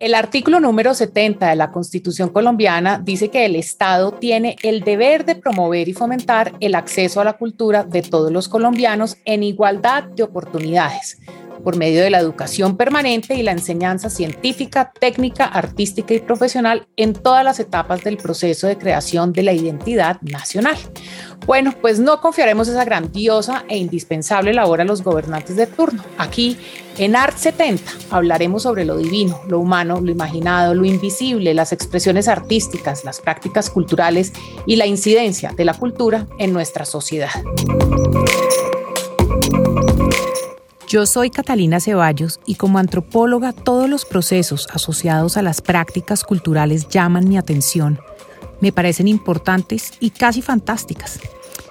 El artículo número 70 de la Constitución colombiana dice que el Estado tiene el deber de promover y fomentar el acceso a la cultura de todos los colombianos en igualdad de oportunidades por medio de la educación permanente y la enseñanza científica, técnica, artística y profesional en todas las etapas del proceso de creación de la identidad nacional. Bueno, pues no confiaremos esa grandiosa e indispensable labor a los gobernantes de turno. Aquí, en Art 70, hablaremos sobre lo divino, lo humano, lo imaginado, lo invisible, las expresiones artísticas, las prácticas culturales y la incidencia de la cultura en nuestra sociedad. Yo soy Catalina Ceballos y como antropóloga todos los procesos asociados a las prácticas culturales llaman mi atención. Me parecen importantes y casi fantásticas.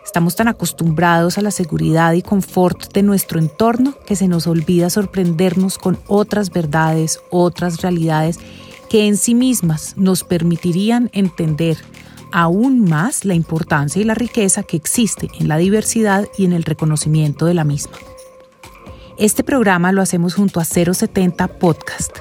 Estamos tan acostumbrados a la seguridad y confort de nuestro entorno que se nos olvida sorprendernos con otras verdades, otras realidades que en sí mismas nos permitirían entender aún más la importancia y la riqueza que existe en la diversidad y en el reconocimiento de la misma. Este programa lo hacemos junto a 070 Podcast.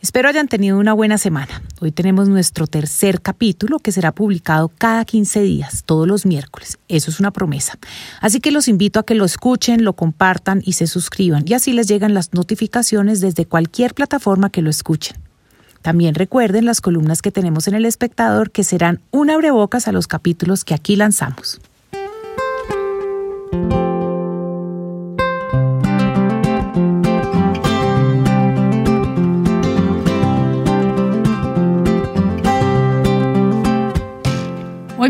Espero hayan tenido una buena semana. Hoy tenemos nuestro tercer capítulo que será publicado cada 15 días, todos los miércoles. Eso es una promesa. Así que los invito a que lo escuchen, lo compartan y se suscriban y así les llegan las notificaciones desde cualquier plataforma que lo escuchen. También recuerden las columnas que tenemos en El Espectador que serán un abrebocas a los capítulos que aquí lanzamos.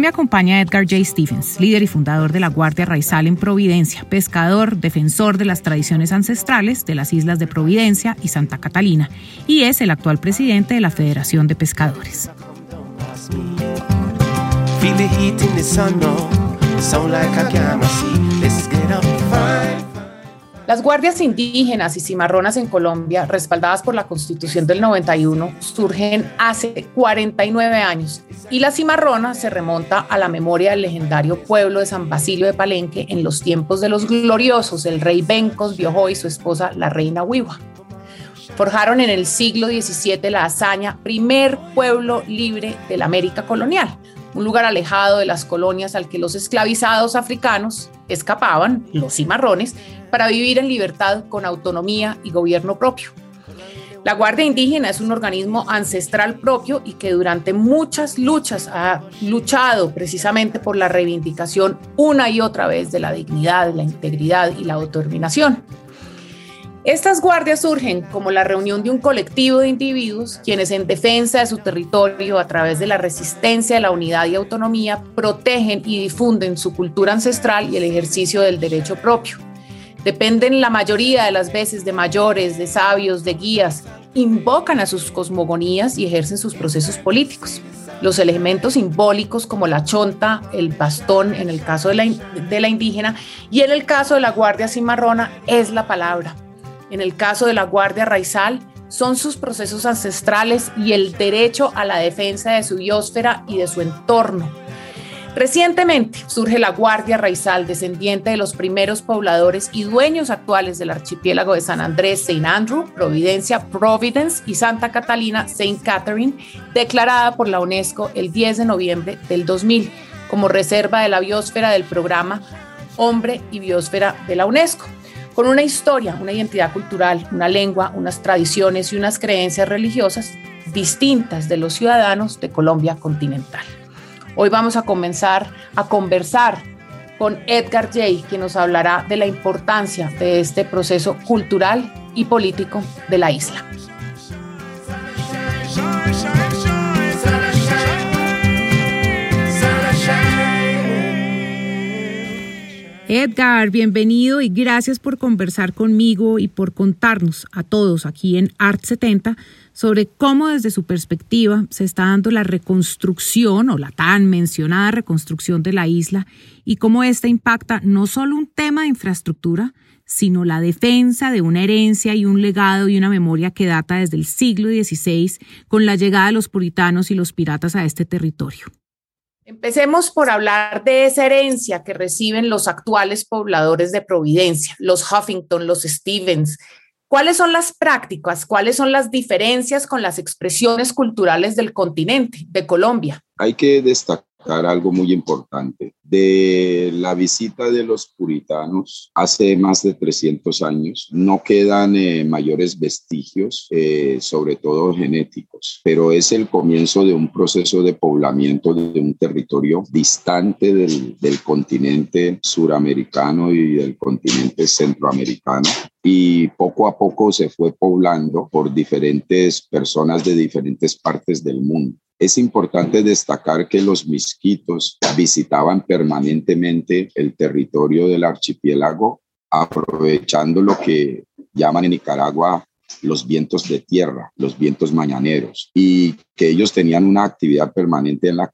Me acompaña Edgar J. Stephens, líder y fundador de la Guardia Raizal en Providencia, pescador, defensor de las tradiciones ancestrales de las islas de Providencia y Santa Catalina, y es el actual presidente de la Federación de Pescadores. Las guardias indígenas y cimarronas en Colombia, respaldadas por la Constitución del 91, surgen hace 49 años y la cimarrona se remonta a la memoria del legendario pueblo de San Basilio de Palenque en los tiempos de los gloriosos el rey Bencos Biojó y su esposa la reina Huiwa. Forjaron en el siglo XVII la hazaña primer pueblo libre de la América colonial, un lugar alejado de las colonias al que los esclavizados africanos escapaban, los cimarrones, para vivir en libertad con autonomía y gobierno propio. La Guardia Indígena es un organismo ancestral propio y que durante muchas luchas ha luchado precisamente por la reivindicación una y otra vez de la dignidad, la integridad y la autodeterminación. Estas guardias surgen como la reunión de un colectivo de individuos quienes en defensa de su territorio a través de la resistencia, la unidad y autonomía protegen y difunden su cultura ancestral y el ejercicio del derecho propio. Dependen la mayoría de las veces de mayores, de sabios, de guías, invocan a sus cosmogonías y ejercen sus procesos políticos. Los elementos simbólicos como la chonta, el bastón en el caso de la, de la indígena y en el caso de la guardia cimarrona es la palabra en el caso de la Guardia Raizal, son sus procesos ancestrales y el derecho a la defensa de su biosfera y de su entorno. Recientemente surge la Guardia Raizal, descendiente de los primeros pobladores y dueños actuales del archipiélago de San Andrés, Saint Andrew, Providencia, Providence y Santa Catalina, Saint Catherine, declarada por la UNESCO el 10 de noviembre del 2000 como reserva de la biosfera del programa Hombre y Biosfera de la UNESCO con una historia, una identidad cultural, una lengua, unas tradiciones y unas creencias religiosas distintas de los ciudadanos de Colombia continental. Hoy vamos a comenzar a conversar con Edgar Jay, quien nos hablará de la importancia de este proceso cultural y político de la isla. Edgar, bienvenido y gracias por conversar conmigo y por contarnos a todos aquí en Art 70 sobre cómo desde su perspectiva se está dando la reconstrucción o la tan mencionada reconstrucción de la isla y cómo esta impacta no solo un tema de infraestructura, sino la defensa de una herencia y un legado y una memoria que data desde el siglo XVI con la llegada de los puritanos y los piratas a este territorio. Empecemos por hablar de esa herencia que reciben los actuales pobladores de Providencia, los Huffington, los Stevens. ¿Cuáles son las prácticas? ¿Cuáles son las diferencias con las expresiones culturales del continente, de Colombia? Hay que destacar algo muy importante. De la visita de los puritanos hace más de 300 años, no quedan eh, mayores vestigios, eh, sobre todo genéticos, pero es el comienzo de un proceso de poblamiento de un territorio distante del, del continente suramericano y del continente centroamericano y poco a poco se fue poblando por diferentes personas de diferentes partes del mundo. Es importante destacar que los misquitos visitaban permanentemente el territorio del archipiélago, aprovechando lo que llaman en Nicaragua los vientos de tierra, los vientos mañaneros, y que ellos tenían una actividad permanente en la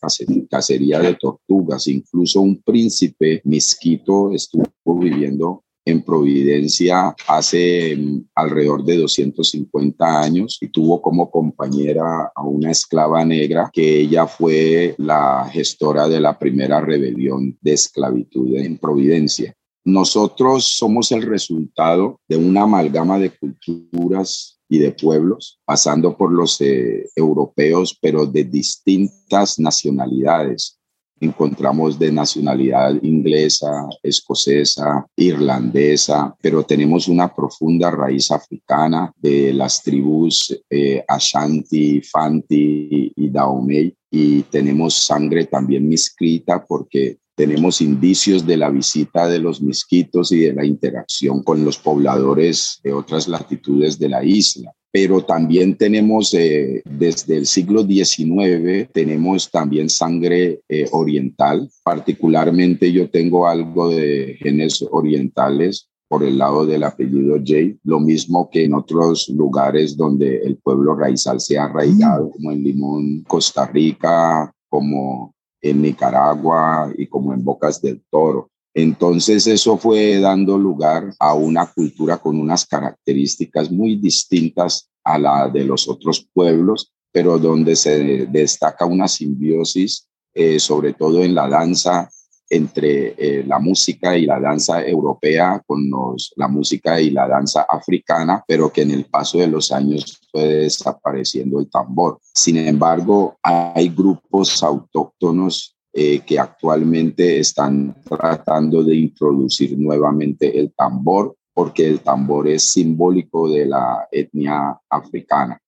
cacería de tortugas. Incluso un príncipe misquito estuvo viviendo en Providencia hace mm, alrededor de 250 años y tuvo como compañera a una esclava negra que ella fue la gestora de la primera rebelión de esclavitud en Providencia. Nosotros somos el resultado de una amalgama de culturas y de pueblos, pasando por los eh, europeos, pero de distintas nacionalidades encontramos de nacionalidad inglesa, escocesa, irlandesa, pero tenemos una profunda raíz africana de las tribus eh, Ashanti, Fanti y Dahomey y tenemos sangre también miscrita porque tenemos indicios de la visita de los misquitos y de la interacción con los pobladores de otras latitudes de la isla pero también tenemos eh, desde el siglo XIX, tenemos también sangre eh, oriental, particularmente yo tengo algo de genes orientales por el lado del apellido J, lo mismo que en otros lugares donde el pueblo raizal se ha arraigado, mm. como en Limón, Costa Rica, como en Nicaragua y como en Bocas del Toro. Entonces eso fue dando lugar a una cultura con unas características muy distintas a la de los otros pueblos, pero donde se destaca una simbiosis, eh, sobre todo en la danza, entre eh, la música y la danza europea con la música y la danza africana, pero que en el paso de los años fue desapareciendo el tambor. Sin embargo, hay grupos autóctonos eh, que actualmente están tratando de introducir nuevamente el tambor, porque el tambor es simbólico de la etnia africana.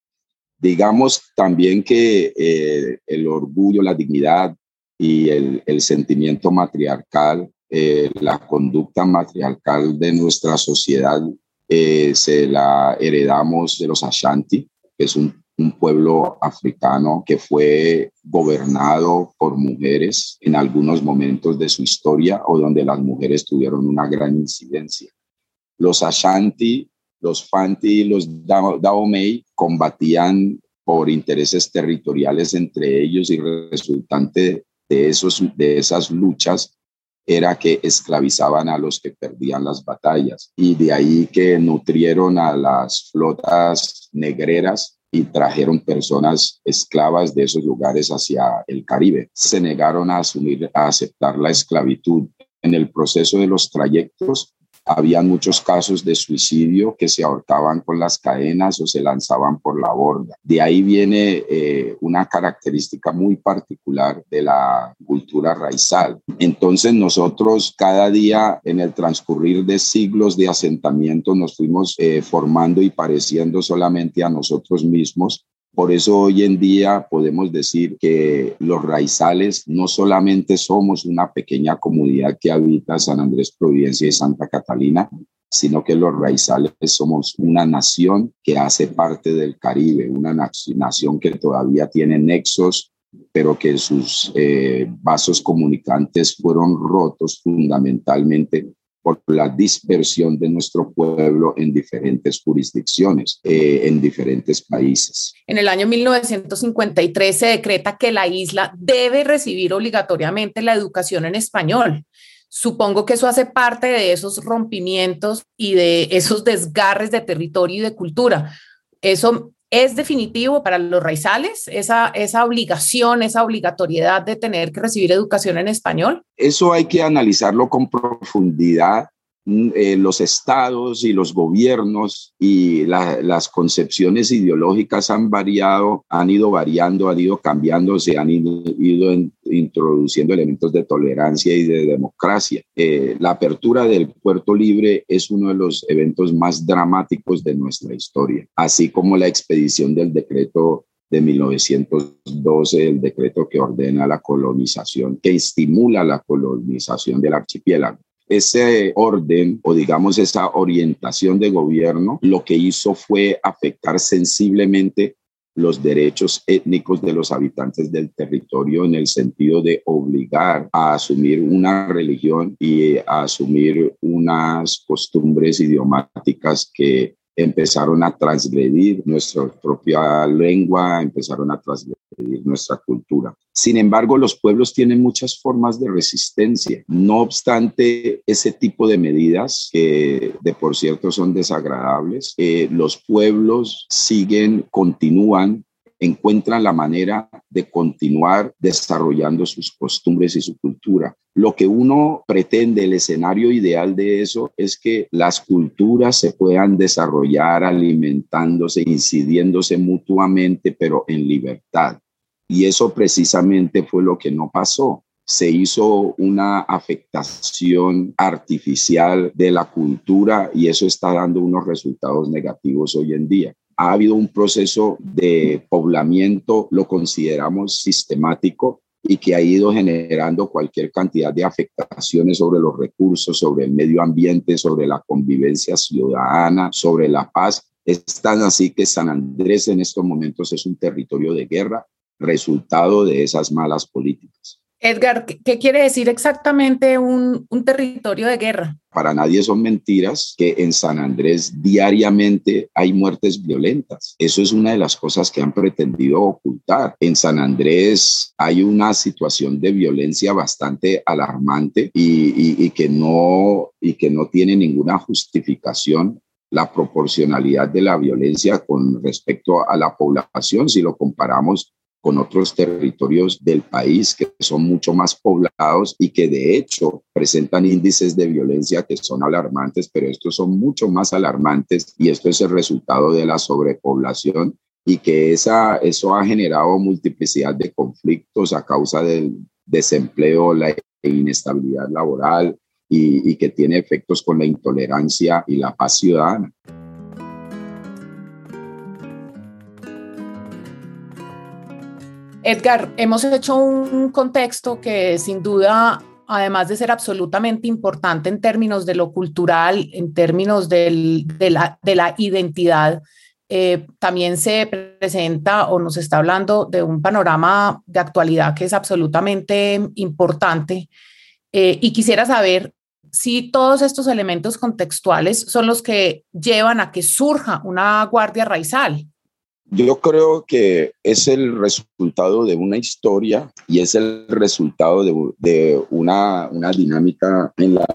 Digamos también que eh, el orgullo, la dignidad y el, sentimiento matriarcal, eh, la conducta matriarcal de nuestra sociedad se la heredamos de los Ashanti, que es un un pueblo africano que fue gobernado por mujeres en algunos momentos de su historia o donde las mujeres tuvieron una gran incidencia. Los Ashanti, los Fanti y los Dahomey combatían por intereses territoriales entre ellos y resultante de, esos, de esas luchas era que esclavizaban a los que perdían las batallas y de ahí que nutrieron a las flotas negreras y trajeron personas esclavas de esos lugares hacia el Caribe. Se negaron a asumir, a aceptar la esclavitud. En el proceso de los trayectos había muchos casos de suicidio que se ahorcaban con las cadenas o se lanzaban por la borda. De ahí viene eh, una característica muy particular de la cultura raizal. Entonces nosotros cada día en el transcurrir de siglos de asentamiento nos fuimos eh, formando y pareciendo solamente a nosotros mismos por eso hoy en día podemos decir que los raizales no solamente somos una pequeña comunidad que habita San Andrés, Providencia y Santa Catalina, sino que los raizales somos una nación que hace parte del Caribe, una nación que todavía tiene nexos, pero que sus eh, vasos comunicantes fueron rotos fundamentalmente por la dispersión de nuestro pueblo en diferentes jurisdicciones, eh, en diferentes países. En el año 1953 se decreta que la isla debe recibir obligatoriamente la educación en español. Supongo que eso hace parte de esos rompimientos y de esos desgarres de territorio y de cultura. Eso ¿Es definitivo para los raizales esa, esa obligación, esa obligatoriedad de tener que recibir educación en español? Eso hay que analizarlo con profundidad Mm, eh, los estados y los gobiernos y las concepciones ideológicas han variado, han ido variando, han ido cambiando, se han ido, introduciendo elementos de tolerancia y de democracia. Eh, la apertura del puerto libre es uno de los eventos más dramáticos de nuestra historia, así como la expedición del decreto de 1912, el decreto que ordena la colonización, que estimula la colonización del archipiélago ese orden o digamos esa orientación de gobierno lo que hizo fue afectar sensiblemente los derechos étnicos de los habitantes del territorio en el sentido de obligar a asumir una religión y a asumir unas costumbres idiomáticas que empezaron a transgredir nuestra propia lengua, empezaron a transgredir nuestra cultura. Sin embargo, los pueblos tienen muchas formas de resistencia. No obstante ese tipo de medidas, que de por cierto son desagradables, eh, los pueblos siguen, continúan encuentran la manera de continuar desarrollando sus costumbres y su cultura. Lo que uno pretende, el escenario ideal de eso es que las culturas se puedan desarrollar alimentándose, incidiéndose mutuamente, pero en libertad. Y eso precisamente fue lo que no pasó se hizo una afectación artificial de la cultura y eso está dando unos resultados negativos hoy en día ha habido un proceso de poblamiento, lo consideramos sistemático, y que ha ido generando cualquier cantidad de afectaciones sobre los recursos, sobre el medio ambiente, sobre la convivencia ciudadana, sobre la paz. Es tan así que San Andrés en estos momentos es un territorio de guerra, resultado de esas malas políticas. Edgar, ¿qué quiere decir exactamente un, territorio de guerra? Para nadie son mentiras que en San Andrés diariamente hay muertes violentas. Eso es una de las cosas que han pretendido ocultar. En San Andrés hay una situación de violencia bastante alarmante y, que, no, tiene ninguna justificación la proporcionalidad de la violencia con respecto a la población si lo comparamos con otros territorios del país que son mucho más poblados y que de hecho presentan índices de violencia que son alarmantes, pero estos son mucho más alarmantes y esto es el resultado de la sobrepoblación y que esa, eso ha generado multiplicidad de conflictos a causa del desempleo, la inestabilidad laboral y, y que tiene efectos con la intolerancia y la paz ciudadana. Edgar, hemos hecho un contexto que sin duda, además de ser absolutamente importante en términos de lo cultural, en términos de, la, identidad, eh, también se presenta o nos está hablando de un panorama de actualidad que es absolutamente importante. Eh, y quisiera saber si todos estos elementos contextuales son los que llevan a que surja una guardia raizal. Yo creo que es el resultado de una historia y es el resultado de, una, una dinámica en la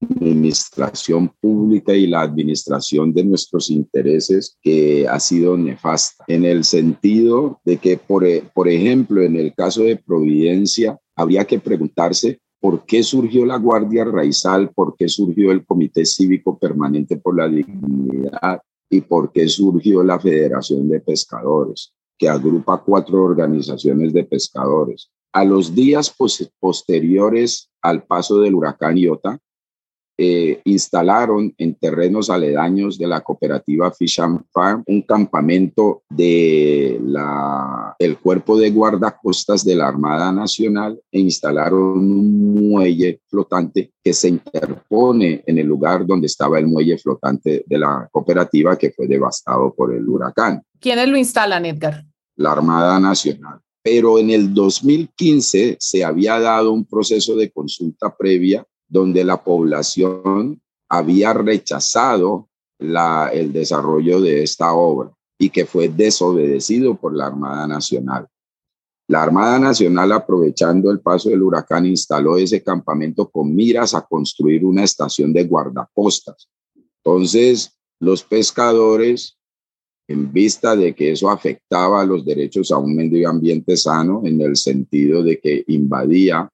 administración pública y la administración de nuestros intereses que ha sido nefasta, en el sentido de que, por, por ejemplo, en el caso de Providencia, habría que preguntarse por qué surgió la Guardia Raizal, por qué surgió el Comité Cívico Permanente por la Dignidad, y por qué surgió la Federación de Pescadores, que agrupa cuatro organizaciones de pescadores. A los días posteriores al paso del huracán Iota, eh, instalaron en terrenos aledaños de la cooperativa Fish and Farm un campamento de la, el cuerpo de guardacostas de la Armada Nacional e instalaron un muelle flotante que se interpone en el lugar donde estaba el muelle flotante de la cooperativa que fue devastado por el huracán. ¿Quiénes lo instalan, Edgar? La Armada Nacional. Pero en el 2015 se había dado un proceso de consulta previa donde la población había rechazado el desarrollo de esta obra y que fue desobedecido por la Armada Nacional. La Armada Nacional, aprovechando el paso del huracán, instaló ese campamento con miras a construir una estación de guardacostas. Entonces, los pescadores en vista de que eso afectaba los derechos a un medio ambiente sano en el sentido de que invadía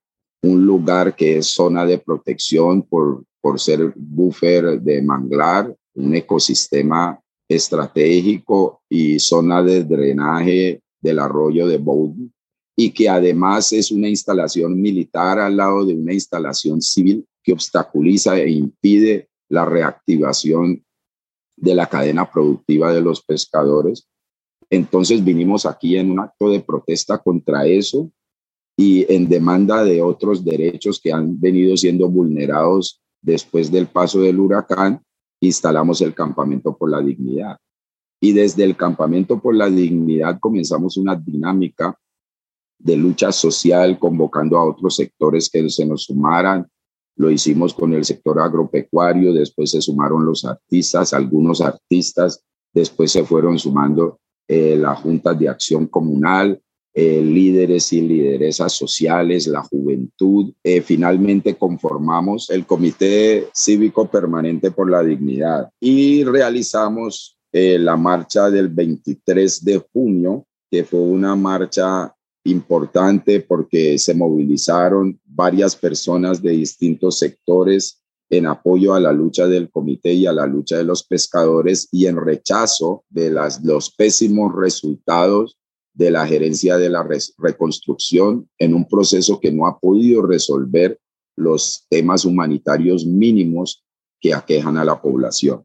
un lugar que es zona de protección por, por ser buffer de manglar, un ecosistema estratégico y zona de drenaje del arroyo de Bowden, y que además es una instalación militar al lado de una instalación civil que obstaculiza e impide la reactivación de la cadena productiva de los pescadores. Entonces vinimos aquí en un acto de protesta contra eso y en demanda de otros derechos que han venido siendo vulnerados después del paso del huracán, instalamos el Campamento por la Dignidad. Y desde el Campamento por la Dignidad comenzamos una dinámica de lucha social, convocando a otros sectores que se nos sumaran, lo hicimos con el sector agropecuario, después se sumaron los artistas, algunos artistas, después se fueron sumando eh, las juntas de acción comunal, eh, líderes y lideresas sociales, la juventud. Eh, finalmente conformamos el Comité Cívico Permanente por la Dignidad y realizamos la marcha del 23 de junio, que fue una marcha importante porque se movilizaron varias personas de distintos sectores en apoyo a la lucha del comité y a la lucha de los pescadores y en rechazo de las, los pésimos resultados de la gerencia de la reconstrucción en un proceso que no ha podido resolver los temas humanitarios mínimos que aquejan a la población.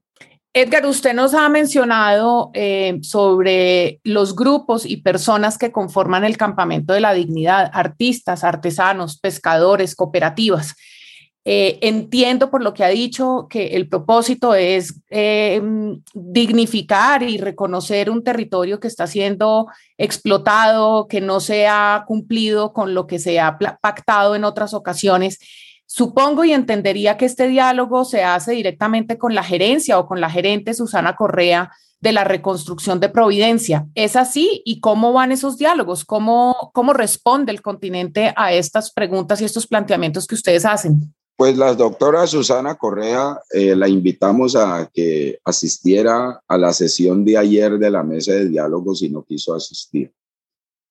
Edgar, usted nos ha mencionado eh, sobre los grupos y personas que conforman el Campamento de la Dignidad, artistas, artesanos, pescadores, cooperativas. Eh, entiendo por lo que ha dicho que el propósito es eh, dignificar y reconocer un territorio que está siendo explotado, que no se ha cumplido con lo que se ha pactado en otras ocasiones Supongo y entendería que este diálogo se hace directamente con la gerencia o con la gerente Susana Correa de la reconstrucción de Providencia. ¿Es así? ¿Y cómo van esos diálogos? ¿Cómo, cómo responde el continente a estas preguntas y estos planteamientos que ustedes hacen? Pues la doctora Susana Correa eh, la invitamos a que asistiera a la sesión de ayer de la mesa de diálogo si no quiso asistir.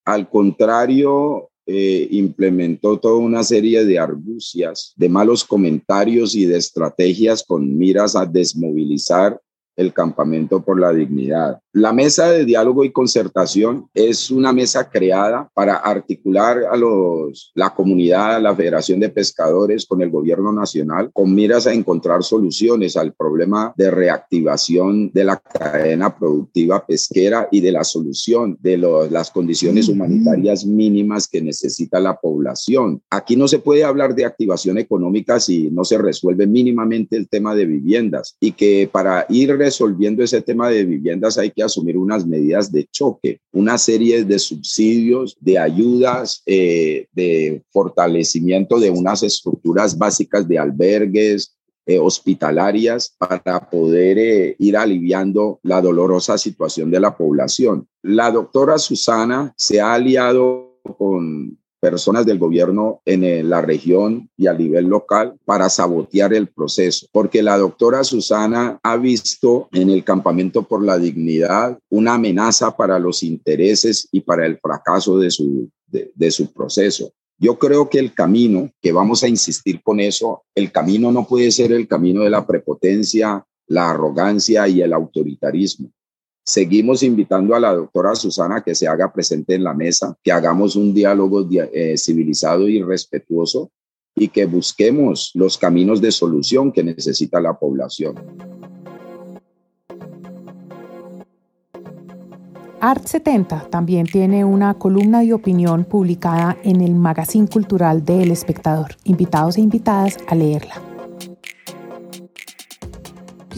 Al contrario, eh, implementó toda una serie de argucias, de malos comentarios y de estrategias con miras a desmovilizar el campamento por la dignidad. La mesa de diálogo y concertación es una mesa creada para articular a los, la comunidad, la Federación de Pescadores con el gobierno nacional con miras a encontrar soluciones al problema de reactivación de la cadena productiva pesquera y de la solución de las condiciones humanitarias mínimas que necesita la población. Aquí no se puede hablar de activación económica si no se resuelve mínimamente el tema de viviendas y que para ir resolviendo ese tema de viviendas hay que asumir unas medidas de choque, una serie de subsidios, de ayudas, eh, de fortalecimiento de unas estructuras básicas de albergues, eh, hospitalarias para poder eh, ir aliviando la dolorosa situación de la población. La doctora Susana se ha aliado con personas del gobierno en eh, la región y a nivel local para sabotear el proceso, porque la doctora Susana ha visto en el campamento por la dignidad una amenaza para los intereses y para el fracaso de su, de, su proceso. Yo creo que el camino, que vamos a insistir con eso, el camino no puede ser el camino de la prepotencia, la arrogancia y el autoritarismo. Seguimos invitando a la doctora Susana que se haga presente en la mesa, que hagamos un diálogo eh, civilizado y respetuoso y que busquemos los caminos de solución que necesita la población. Art 70 también tiene una columna de opinión publicada en el Magazine Cultural del Espectador. Invitados e invitadas a leerla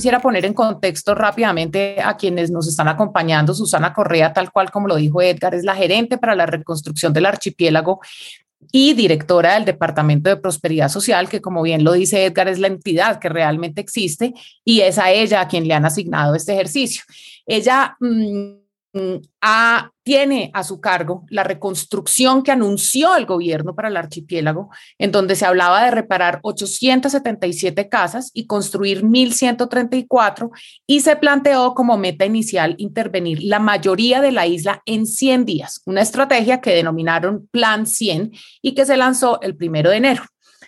quisiera poner en contexto rápidamente a quienes nos están acompañando. Susana Correa, tal cual como lo dijo Edgar, es la gerente para la reconstrucción del archipiélago y directora del Departamento de Prosperidad Social, que como bien lo dice Edgar, es la entidad que realmente existe y es a ella a quien le han asignado este ejercicio. Ella mm, tiene a su cargo la reconstrucción que anunció el gobierno para el archipiélago, en donde se hablaba de reparar 877 casas y construir 1.134 y se planteó como meta inicial intervenir la mayoría de la isla en 100 días, una estrategia que denominaron Plan 100 y que se lanzó el primero de enero.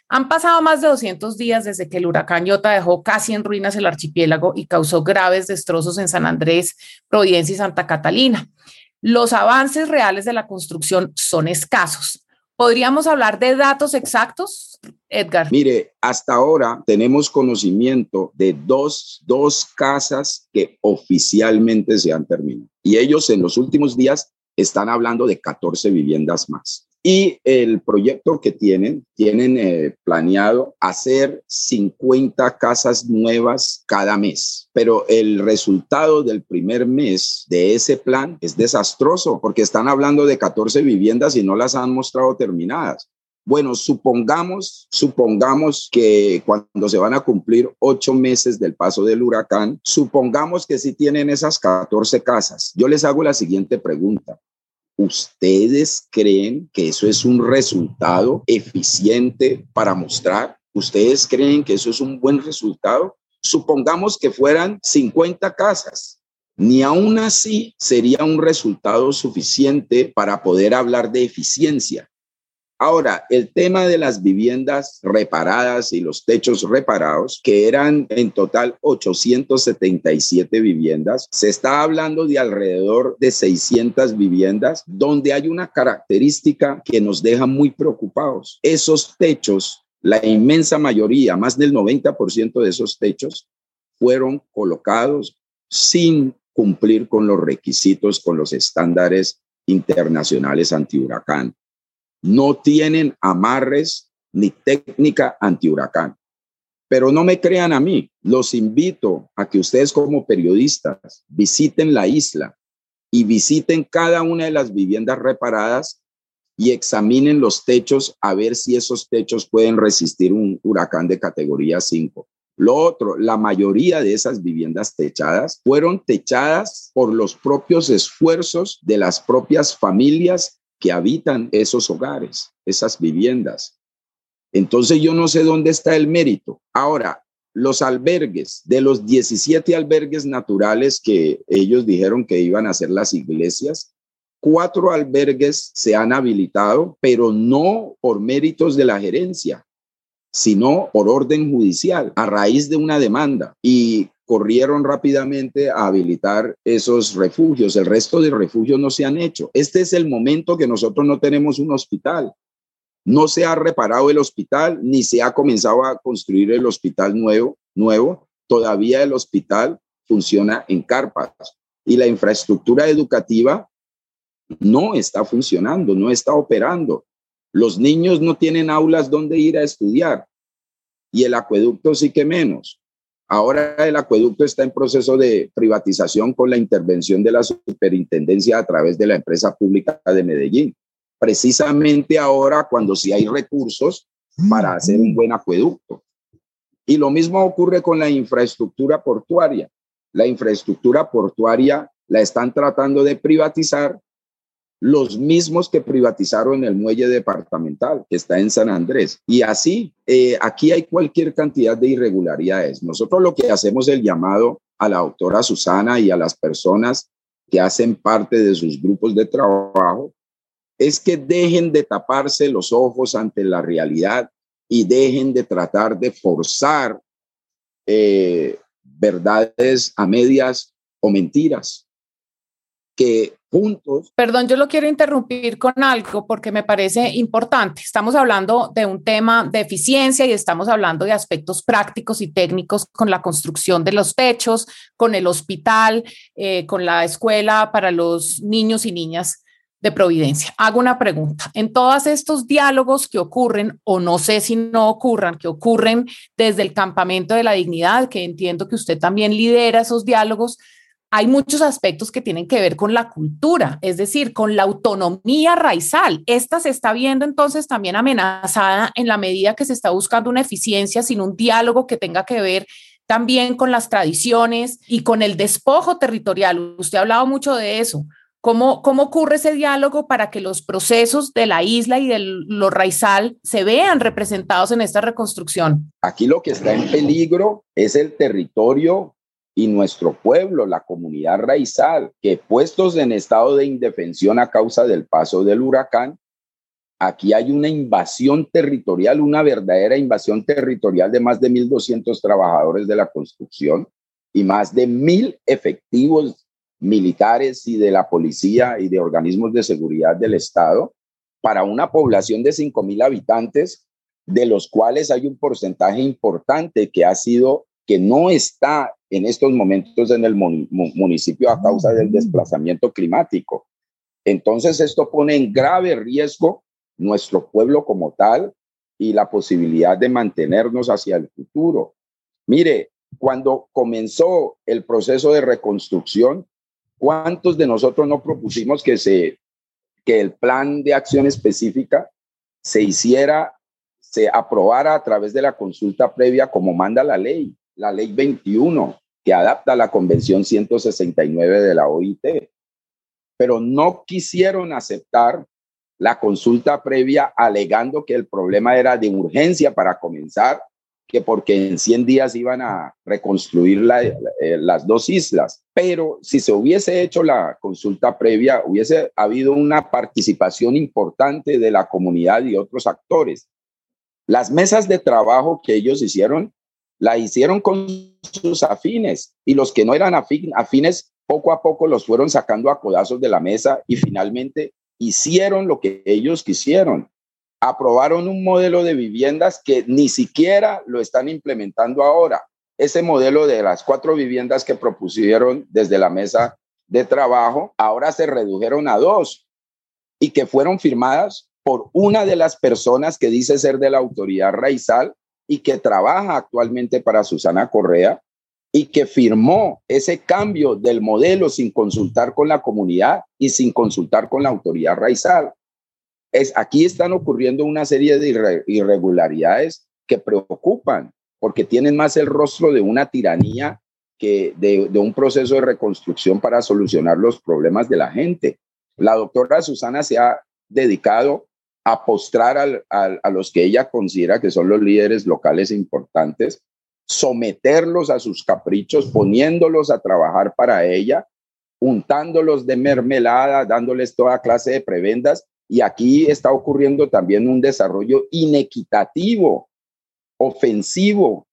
Han pasado más de 200 días desde que el huracán Iota dejó casi en ruinas el archipiélago y causó graves destrozos en San Andrés, Providencia y Santa Catalina. Los avances reales de la construcción son escasos. ¿Podríamos hablar de datos exactos, Edgar? Mire, hasta ahora tenemos conocimiento de dos, dos casas que oficialmente se han terminado. Y ellos en los últimos días están hablando de 14 viviendas más. Y el proyecto que tienen, tienen eh, planeado hacer 50 casas nuevas cada mes. Pero el resultado del primer mes de ese plan es desastroso porque están hablando de 14 viviendas y no las han mostrado terminadas. Bueno, supongamos, supongamos que cuando se van a cumplir ocho meses del paso del huracán, supongamos que sí tienen esas 14 casas. Yo les hago la siguiente pregunta. ¿Ustedes creen que eso es un resultado eficiente para mostrar? ¿Ustedes creen que eso es un buen resultado? Supongamos que fueran 50 casas. Ni aún así sería un resultado suficiente para poder hablar de eficiencia. Ahora, el tema de las viviendas reparadas y los techos reparados, que eran en total 877 viviendas, se está hablando de alrededor de 600 viviendas, donde hay una característica que nos deja muy preocupados. Esos techos, la inmensa mayoría, más del 90% de esos techos, fueron colocados sin cumplir con los requisitos, con los estándares internacionales antihuracán no tienen amarres ni técnica antihuracán. Pero no me crean a mí, los invito a que ustedes como periodistas visiten la isla y visiten cada una de las viviendas reparadas y examinen los techos a ver si esos techos pueden resistir un huracán de categoría 5. Lo otro, la mayoría de esas viviendas techadas fueron techadas por los propios esfuerzos de las propias familias que habitan esos hogares, esas viviendas. Entonces yo no sé dónde está el mérito. Ahora, los albergues, de los 17 albergues naturales que ellos dijeron que iban a ser las iglesias, cuatro albergues se han habilitado, pero no por méritos de la gerencia, sino por orden judicial, a raíz de una demanda. Y corrieron rápidamente a habilitar esos refugios. El resto de refugios no se han hecho. Este es el momento que nosotros no tenemos un hospital. No se ha reparado el hospital ni se ha comenzado a construir el hospital nuevo. nuevo. Todavía el hospital funciona en carpas y la infraestructura educativa no está funcionando, no está operando. Los niños no tienen aulas donde ir a estudiar y el acueducto sí que menos. Ahora el acueducto está en proceso de privatización con la intervención de la superintendencia a través de la empresa pública de Medellín. Precisamente ahora cuando sí hay recursos para hacer un buen acueducto. Y lo mismo ocurre con la infraestructura portuaria. La infraestructura portuaria la están tratando de privatizar los mismos que privatizaron el muelle departamental que está en San Andrés. Y así, eh, aquí hay cualquier cantidad de irregularidades. Nosotros lo que hacemos es el llamado a la doctora Susana y a las personas que hacen parte de sus grupos de trabajo es que dejen de taparse los ojos ante la realidad y dejen de tratar de forzar eh, verdades a medias o mentiras que juntos. Perdón, yo lo quiero interrumpir con algo porque me parece importante. Estamos hablando de un tema de eficiencia y estamos hablando de aspectos prácticos y técnicos con la construcción de los techos, con el hospital, eh, con la escuela para los niños y niñas de Providencia. Hago una pregunta. En todos estos diálogos que ocurren, o no sé si no ocurran, que ocurren desde el campamento de la dignidad, que entiendo que usted también lidera esos diálogos, hay muchos aspectos que tienen que ver con la cultura, es decir, con la autonomía raizal. Esta se está viendo entonces también amenazada en la medida que se está buscando una eficiencia sin un diálogo que tenga que ver también con las tradiciones y con el despojo territorial. Usted ha hablado mucho de eso. ¿Cómo, ¿Cómo ocurre ese diálogo para que los procesos de la isla y de lo raizal se vean representados en esta reconstrucción? Aquí lo que está en peligro es el territorio y nuestro pueblo, la comunidad raizal, que puestos en estado de indefensión a causa del paso del huracán, aquí hay una invasión territorial, una verdadera invasión territorial de más de 1.200 trabajadores de la construcción y más de mil efectivos militares y de la policía y de organismos de seguridad del Estado para una población de 5.000 habitantes, de los cuales hay un porcentaje importante que ha sido, que no está en estos momentos en el municipio a causa del desplazamiento climático. Entonces, esto pone en grave riesgo nuestro pueblo como tal y la posibilidad de mantenernos hacia el futuro. Mire, cuando comenzó el proceso de reconstrucción, ¿Cuántos de nosotros no propusimos que, se, que el plan de acción específica se hiciera, se aprobara a través de la consulta previa como manda la ley, la ley 21, que adapta la Convención 169 de la OIT? Pero no quisieron aceptar la consulta previa alegando que el problema era de urgencia para comenzar que porque en 100 días iban a reconstruir eh, las dos islas. Pero si se hubiese hecho la consulta previa, hubiese habido una participación importante de la comunidad y otros actores. Las mesas de trabajo que ellos hicieron, la hicieron con sus afines y los que no eran afines, poco a poco los fueron sacando a codazos de la mesa y finalmente hicieron lo que ellos quisieron aprobaron un modelo de viviendas que ni siquiera lo están implementando ahora. Ese modelo de las cuatro viviendas que propusieron desde la mesa de trabajo, ahora se redujeron a dos y que fueron firmadas por una de las personas que dice ser de la autoridad raizal y que trabaja actualmente para Susana Correa y que firmó ese cambio del modelo sin consultar con la comunidad y sin consultar con la autoridad raizal aquí están ocurriendo una serie de irregularidades que preocupan porque tienen más el rostro de una tiranía que de, un proceso de reconstrucción para solucionar los problemas de la gente. La doctora Susana se ha dedicado a postrar a los que ella considera que son los líderes locales importantes, someterlos a sus caprichos, poniéndolos a trabajar para ella, untándolos de mermelada, dándoles toda clase de prebendas y aquí está ocurriendo también un desarrollo inequitativo, ofensivo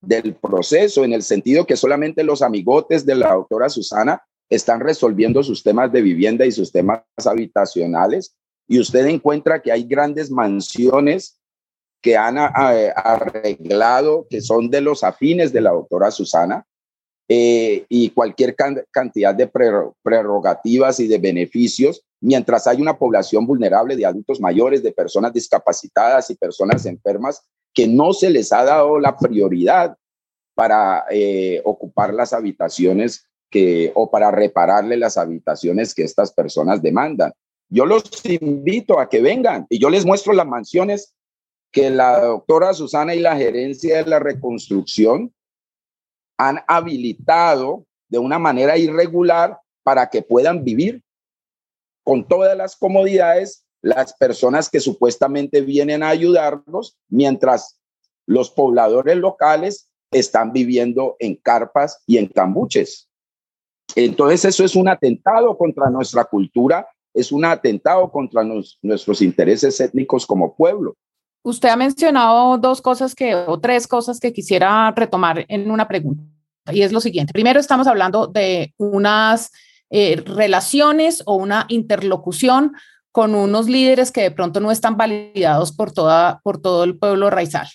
del proceso, en el sentido que solamente los amigotes de la doctora Susana están resolviendo sus temas de vivienda y sus temas habitacionales. Y usted encuentra que hay grandes mansiones que han arreglado, que son de los afines de la doctora Susana, eh, y cualquier cantidad de prerrogativas y de beneficios, mientras hay una población vulnerable de adultos mayores, de personas discapacitadas y personas enfermas que no se les ha dado la prioridad para eh, ocupar las habitaciones o para repararle las habitaciones que estas personas demandan. Yo los invito a que vengan y yo les muestro las mansiones que la doctora Susana y la gerencia de la reconstrucción han habilitado de una manera irregular para que puedan vivir con todas las comodidades las personas que supuestamente vienen a ayudarnos, mientras los pobladores locales están viviendo en carpas y en cambuches. Entonces eso es un atentado contra nuestra cultura, es un atentado contra nuestros intereses étnicos como pueblo. Usted ha mencionado dos cosas que, o tres cosas que quisiera retomar en una pregunta. Y es lo siguiente. Primero, estamos hablando de unas eh, relaciones o una interlocución con unos líderes que de pronto no están validados por, toda, por todo el pueblo raizal.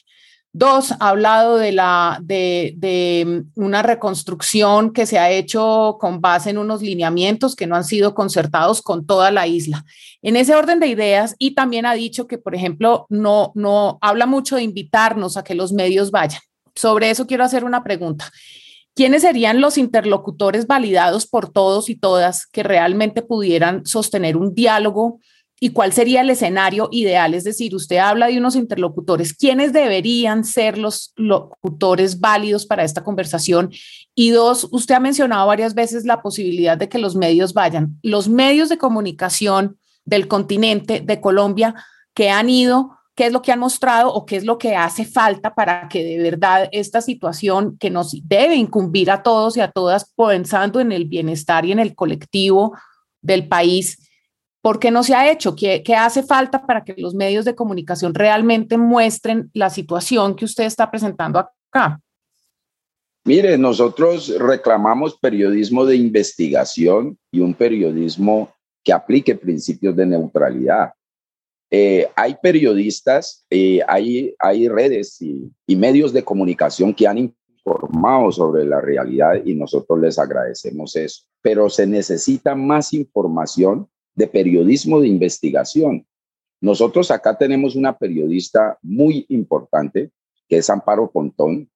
Dos, ha hablado de, la, de, de, una reconstrucción que se ha hecho con base en unos lineamientos que no han sido concertados con toda la isla. En ese orden de ideas, y también ha dicho que, por ejemplo, no, no habla mucho de invitarnos a que los medios vayan. Sobre eso quiero hacer una pregunta. ¿Quiénes serían los interlocutores validados por todos y todas que realmente pudieran sostener un diálogo y cuál sería el escenario ideal. Es decir, usted habla de unos interlocutores. ¿Quiénes deberían ser los locutores válidos para esta conversación? Y dos, usted ha mencionado varias veces la posibilidad de que los medios vayan. Los medios de comunicación del continente, de Colombia, que han ido, qué es lo que han mostrado o qué es lo que hace falta para que de verdad esta situación que nos debe incumbir a todos y a todas pensando en el bienestar y en el colectivo del país, ¿Por qué no se ha hecho? ¿Qué, hace falta para que los medios de comunicación realmente muestren la situación que usted está presentando acá? Mire, nosotros reclamamos periodismo de investigación y un periodismo que aplique principios de neutralidad. Eh, hay periodistas, eh, hay, hay redes y, y medios de comunicación que han informado sobre la realidad y nosotros les agradecemos eso, pero se necesita más información de periodismo de investigación. Nosotros acá tenemos una periodista muy importante, que es Amparo Pontón,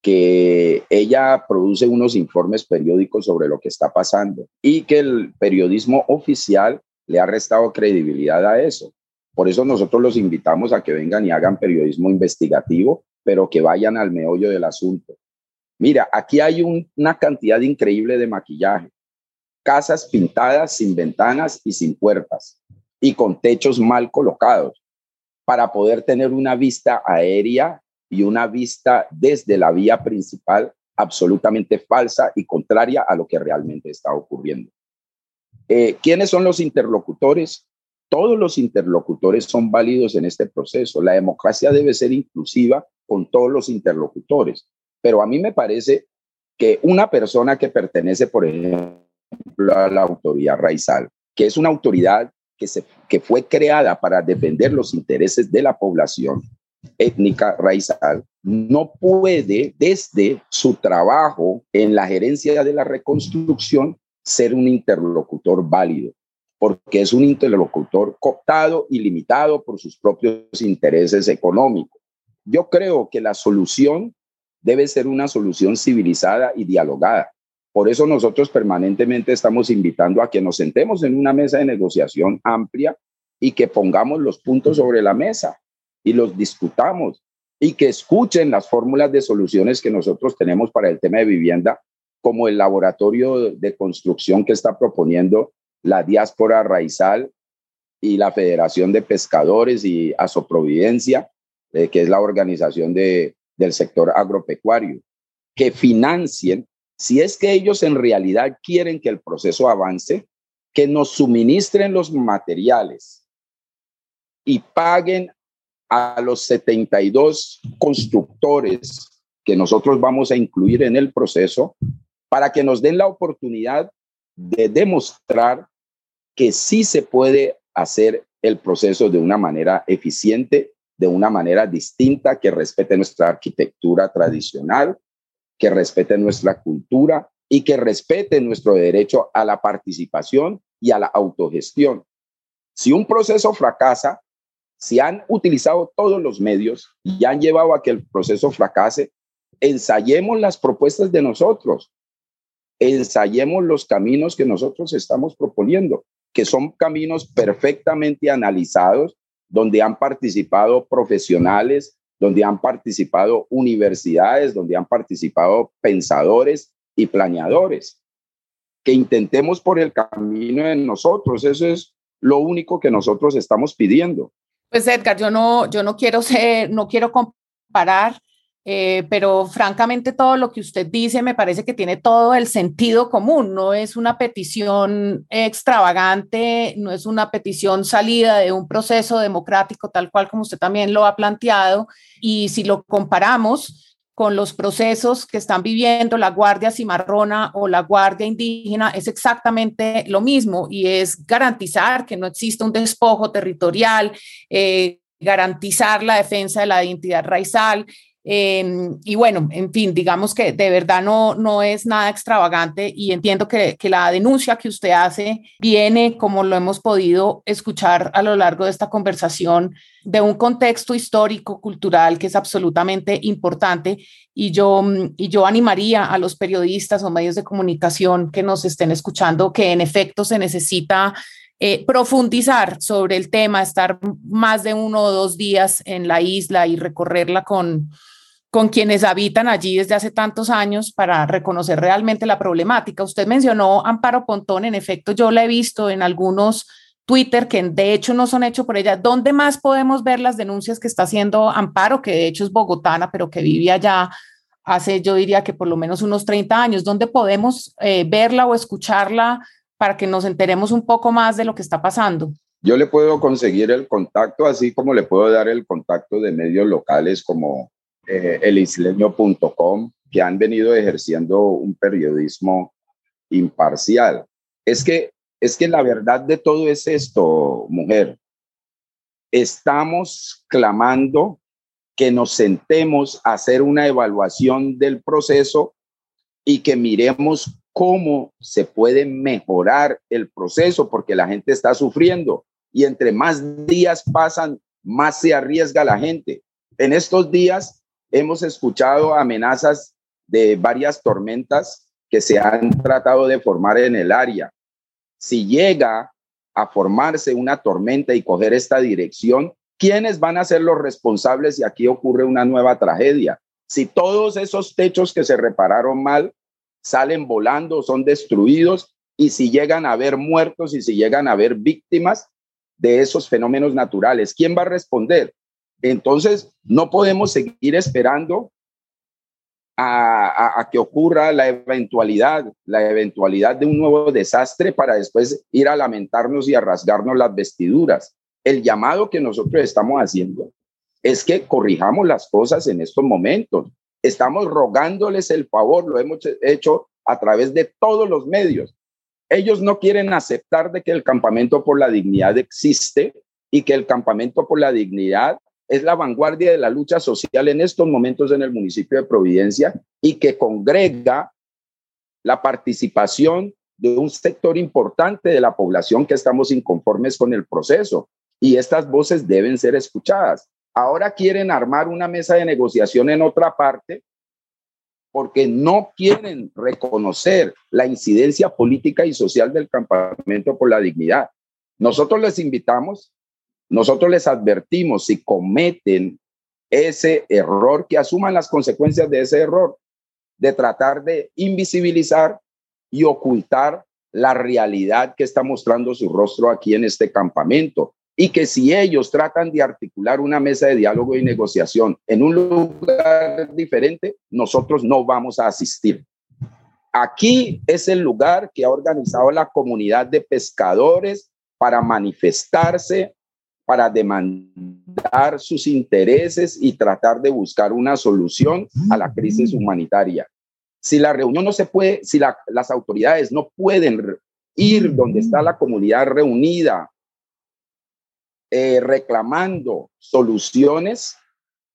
que ella produce unos informes periódicos sobre lo que está pasando y que el periodismo oficial le ha restado credibilidad a eso. Por eso nosotros los invitamos a que vengan y hagan periodismo investigativo, pero que vayan al meollo del asunto. Mira, aquí hay una cantidad increíble de maquillaje casas pintadas sin ventanas y sin puertas y con techos mal colocados para poder tener una vista aérea y una vista desde la vía principal absolutamente falsa y contraria a lo que realmente está ocurriendo. Eh, ¿Quiénes son los interlocutores? Todos los interlocutores son válidos en este proceso. La democracia debe ser inclusiva con todos los interlocutores. Pero a mí me parece que una persona que pertenece, por ejemplo, a la autoridad raizal, que es una autoridad que, se, que fue creada para defender los intereses de la población étnica raizal, no puede desde su trabajo en la gerencia de la reconstrucción ser un interlocutor válido, porque es un interlocutor cooptado y limitado por sus propios intereses económicos. Yo creo que la solución debe ser una solución civilizada y dialogada, por eso nosotros permanentemente estamos invitando a que nos sentemos en una mesa de negociación amplia y que pongamos los puntos sobre la mesa y los discutamos y que escuchen las fórmulas de soluciones que nosotros tenemos para el tema de vivienda, como el laboratorio de construcción que está proponiendo la diáspora raizal y la Federación de Pescadores y Asoprovidencia, eh, que es la organización de, del sector agropecuario, que financien si es que ellos en realidad quieren que el proceso avance, que nos suministren los materiales y paguen a los 72 constructores que nosotros vamos a incluir en el proceso para que nos den la oportunidad de demostrar que sí se puede hacer el proceso de una manera eficiente, de una manera distinta, que respete nuestra arquitectura tradicional, que respete nuestra cultura y que respete nuestro derecho a la participación y a la autogestión. Si un proceso fracasa, si han utilizado todos los medios y han llevado a que el proceso fracase, ensayemos las propuestas de nosotros, ensayemos los caminos que nosotros estamos proponiendo, que son caminos perfectamente analizados, donde han participado profesionales, donde han participado universidades, donde han participado pensadores y planeadores. Que intentemos por el camino de nosotros, eso es lo único que nosotros estamos pidiendo. Pues Edgar, yo no, yo no quiero ser, no quiero comparar eh, pero francamente todo lo que usted dice me parece que tiene todo el sentido común, no es una petición extravagante, no es una petición salida de un proceso democrático tal cual como usted también lo ha planteado, y si lo comparamos con los procesos que están viviendo la Guardia Cimarrona o la Guardia Indígena, es exactamente lo mismo y es garantizar que no exista un despojo territorial, eh, garantizar la defensa de la identidad raizal, Em, y bueno, en fin, digamos que de verdad no, no es nada extravagante y entiendo que, que, la denuncia que usted hace viene, como lo hemos podido escuchar a lo largo de esta conversación, de un contexto histórico, cultural que es absolutamente importante. Y yo, y yo animaría a los periodistas o medios de comunicación que nos estén escuchando que en efecto se necesita eh, profundizar sobre el tema, estar más de uno o dos días en la isla y recorrerla con, con quienes habitan allí desde hace tantos años para reconocer realmente la problemática. Usted mencionó Amparo Pontón, en efecto yo la he visto en algunos Twitter que de hecho no son hechos por ella. ¿Dónde más podemos ver las denuncias que está haciendo Amparo, que de hecho es bogotana, pero que vive allá hace, yo diría que por lo menos unos 30 años? ¿Dónde podemos eh, verla o escucharla para que nos enteremos un poco más de lo que está pasando? Yo le puedo conseguir el contacto, así como le puedo dar el contacto de medios locales como eh, elisleño.com, que han venido ejerciendo un periodismo imparcial. Es que, es que la verdad de todo es esto, mujer. Estamos clamando que nos sentemos a hacer una evaluación del proceso y que miremos cómo se puede mejorar el proceso, porque la gente está sufriendo y entre más días pasan, más se arriesga la gente. En estos días hemos escuchado amenazas de varias tormentas que se han tratado de formar en el área. Si llega a formarse una tormenta y coger esta dirección, ¿quiénes van a ser los responsables si aquí ocurre una nueva tragedia? Si todos esos techos que se repararon mal salen volando, son destruidos, y si llegan a haber muertos y si llegan a haber víctimas de esos fenómenos naturales, ¿quién va a responder? Entonces, no podemos seguir esperando a, que ocurra la eventualidad, la eventualidad de un nuevo desastre para después ir a lamentarnos y a rasgarnos las vestiduras. El llamado que nosotros estamos haciendo es que corrijamos las cosas en estos momentos. Estamos rogándoles el favor, lo hemos hecho a través de todos los medios. Ellos no quieren aceptar de que el campamento por la dignidad existe y que el campamento por la dignidad es la vanguardia de la lucha social en estos momentos en el municipio de Providencia y que congrega la participación de un sector importante de la población que estamos inconformes con el proceso. Y estas voces deben ser escuchadas. Ahora quieren armar una mesa de negociación en otra parte porque no quieren reconocer la incidencia política y social del campamento por la dignidad. Nosotros les invitamos nosotros les advertimos si cometen ese error, que asuman las consecuencias de ese error, de tratar de invisibilizar y ocultar la realidad que está mostrando su rostro aquí en este campamento. Y que si ellos tratan de articular una mesa de diálogo y negociación en un lugar diferente, nosotros no vamos a asistir. Aquí es el lugar que ha organizado la comunidad de pescadores para manifestarse, para demandar sus intereses y tratar de buscar una solución a la crisis humanitaria. Si la reunión no se puede, si las autoridades no pueden ir donde está la comunidad reunida eh, reclamando soluciones,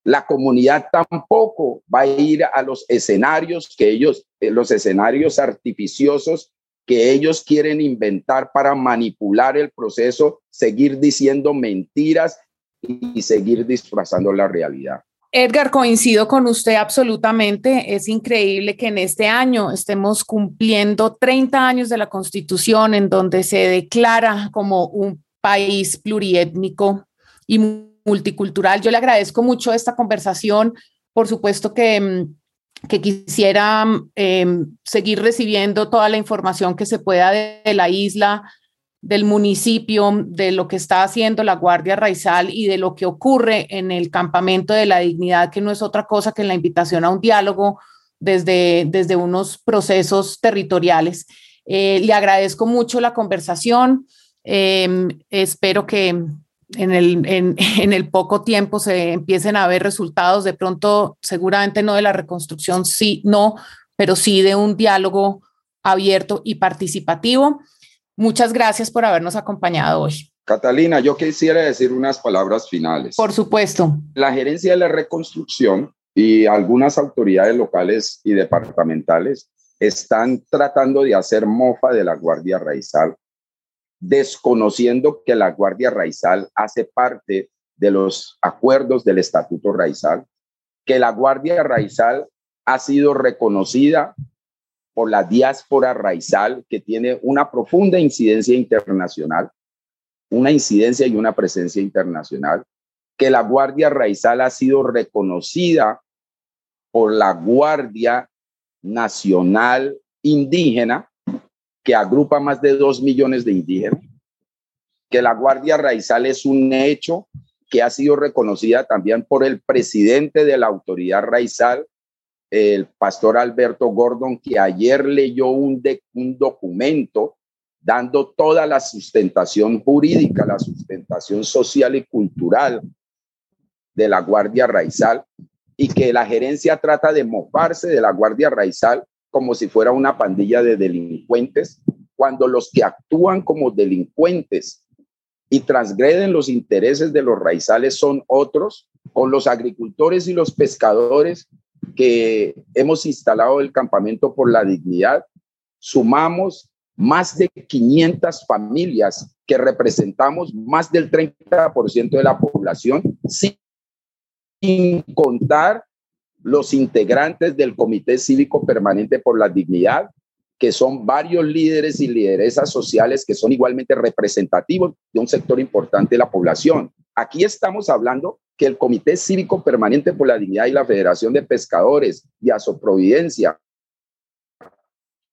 la comunidad tampoco va a ir a los escenarios que ellos, eh, los escenarios artificiosos que ellos quieren inventar para manipular el proceso, seguir diciendo mentiras y seguir disfrazando la realidad. Edgar, coincido con usted absolutamente. Es increíble que en este año estemos cumpliendo 30 años de la Constitución en donde se declara como un país pluriétnico y multicultural. Yo le agradezco mucho esta conversación. Por supuesto que mm, que quisiera em, seguir recibiendo toda la información que se pueda de, la isla, del municipio, de lo que está haciendo la Guardia Raizal y de lo que ocurre en el campamento de la dignidad, que no es otra cosa que la invitación a un diálogo desde, desde unos procesos territoriales. Eh, le agradezco mucho la conversación. Em, espero que, en el, en, el poco tiempo se empiecen a ver resultados, de pronto seguramente no de la reconstrucción, sí, no, pero sí de un diálogo abierto y participativo. Muchas gracias por habernos acompañado hoy. Catalina, yo quisiera decir unas palabras finales. Por supuesto. La gerencia de la reconstrucción y algunas autoridades locales y departamentales están tratando de hacer mofa de la Guardia Raizal desconociendo que la Guardia Raizal hace parte de los acuerdos del Estatuto Raizal, que la Guardia Raizal ha sido reconocida por la diáspora raizal, que tiene una profunda incidencia internacional, una incidencia y una presencia internacional, que la Guardia Raizal ha sido reconocida por la Guardia Nacional Indígena, que agrupa más de dos millones de indígenas, que la Guardia Raizal es un hecho que ha sido reconocida también por el presidente de la autoridad Raizal, el pastor Alberto Gordon, que ayer leyó un, un documento dando toda la sustentación jurídica, la sustentación social y cultural de la Guardia Raizal y que la gerencia trata de mofarse de la Guardia Raizal como si fuera una pandilla de delincuentes, cuando los que actúan como delincuentes y transgreden los intereses de los raizales son otros, con los agricultores y los pescadores que hemos instalado el campamento por la dignidad, sumamos más de 500 familias que representamos más del 30% de la población, sin contar los integrantes del Comité Cívico Permanente por la Dignidad, que son varios líderes y lideresas sociales que son igualmente representativos de un sector importante de la población. Aquí estamos hablando que el Comité Cívico Permanente por la Dignidad y la Federación de Pescadores y Asoprovidencia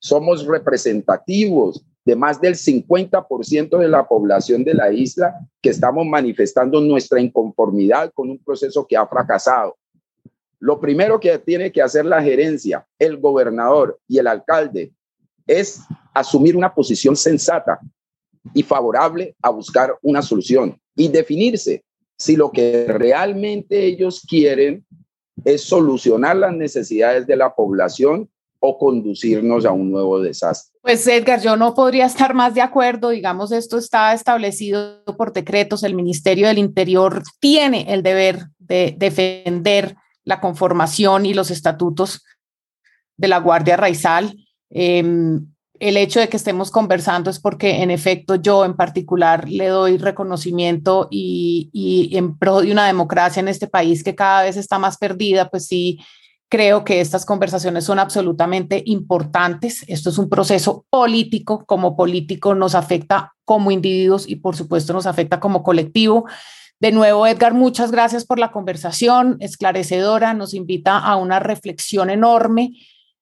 somos representativos de más del 50% de la población de la isla que estamos manifestando nuestra inconformidad con un proceso que ha fracasado. Lo primero que tiene que hacer la gerencia, el gobernador y el alcalde es asumir una posición sensata y favorable a buscar una solución y definirse si lo que realmente ellos quieren es solucionar las necesidades de la población o conducirnos a un nuevo desastre. Pues Edgar, yo no podría estar más de acuerdo. Digamos, esto está establecido por decretos. El Ministerio del Interior tiene el deber de defender la conformación y los estatutos de la Guardia Raizal. Em, el hecho de que estemos conversando es porque, en efecto, yo en particular le doy reconocimiento y, y en pro de una democracia en este país que cada vez está más perdida, pues sí Creo que estas conversaciones son absolutamente importantes. Esto es un proceso político. Como político nos afecta como individuos y por supuesto nos afecta como colectivo. De nuevo, Edgar, muchas gracias por la conversación esclarecedora. Nos invita a una reflexión enorme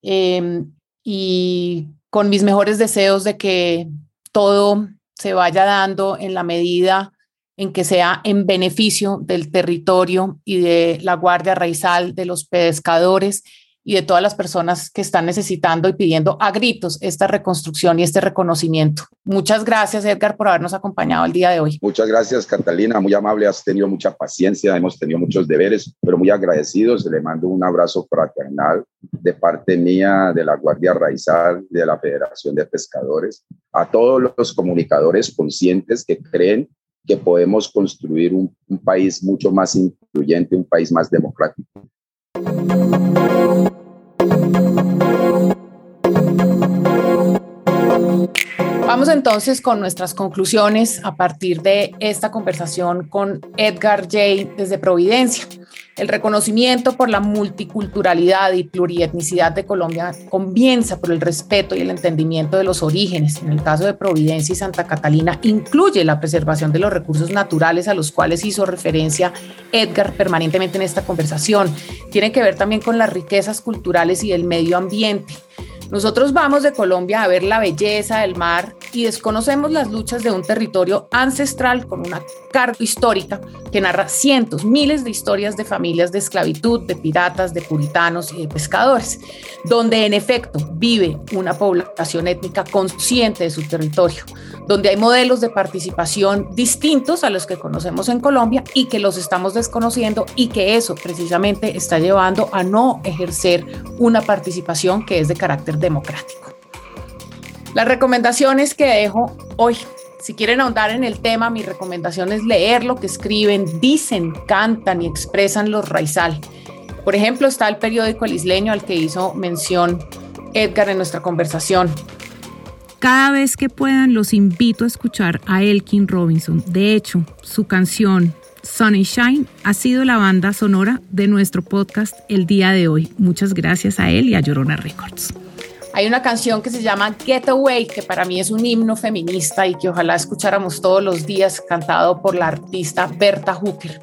em, y con mis mejores deseos de que todo se vaya dando en la medida en que sea en beneficio del territorio y de la Guardia Raizal, de los pescadores y de todas las personas que están necesitando y pidiendo a gritos esta reconstrucción y este reconocimiento. Muchas gracias, Edgar, por habernos acompañado el día de hoy. Muchas gracias, Catalina. Muy amable, has tenido mucha paciencia, hemos tenido muchos deberes, pero muy agradecidos. Le mando un abrazo fraternal de parte mía, de la Guardia Raizal, de la Federación de Pescadores, a todos los comunicadores conscientes que creen que podemos construir un, un país mucho más incluyente, un país más democrático. Vamos entonces con nuestras conclusiones a partir de esta conversación con Edgar J. desde Providencia. El reconocimiento por la multiculturalidad y plurietnicidad de Colombia comienza por el respeto y el entendimiento de los orígenes. En el caso de Providencia y Santa Catalina, incluye la preservación de los recursos naturales a los cuales hizo referencia Edgar permanentemente en esta conversación. Tiene que ver también con las riquezas culturales y el medio ambiente. Nosotros vamos de Colombia a ver la belleza del mar y desconocemos las luchas de un territorio ancestral con una carga histórica que narra cientos, miles de historias de familias de esclavitud, de piratas, de puritanos y de pescadores, donde en efecto vive una población étnica consciente de su territorio, donde hay modelos de participación distintos a los que conocemos en Colombia y que los estamos desconociendo y que eso precisamente está llevando a no ejercer una participación que es de carácter democrático. Las recomendaciones que dejo hoy, si quieren ahondar en el tema, mi recomendación es leer lo que escriben, dicen, cantan y expresan los raizal. Por ejemplo, está el periódico El Isleño al que hizo mención Edgar en nuestra conversación. Cada vez que puedan los invito a escuchar a Elkin Robinson. De hecho, su canción Sunny Shine ha sido la banda sonora de nuestro podcast el día de hoy. Muchas gracias a él y a Llorona Records. Hay una canción que se llama Get Away, que para mí es un himno feminista y que ojalá escucháramos todos los días, cantado por la artista Berta Hooker.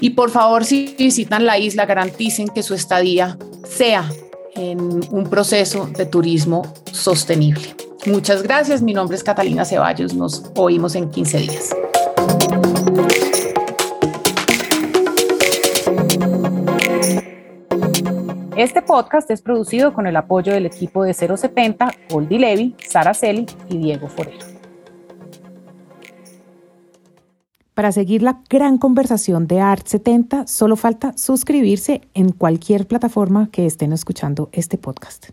Y por favor, si visitan la isla, garanticen que su estadía sea en un proceso de turismo sostenible. Muchas gracias, mi nombre es Catalina Ceballos, nos oímos en 15 días. Este podcast es producido con el apoyo del equipo de 070, Goldie Levy, Sara Celi y Diego Forero. Para seguir la gran conversación de Art 70, solo falta suscribirse en cualquier plataforma que estén escuchando este podcast.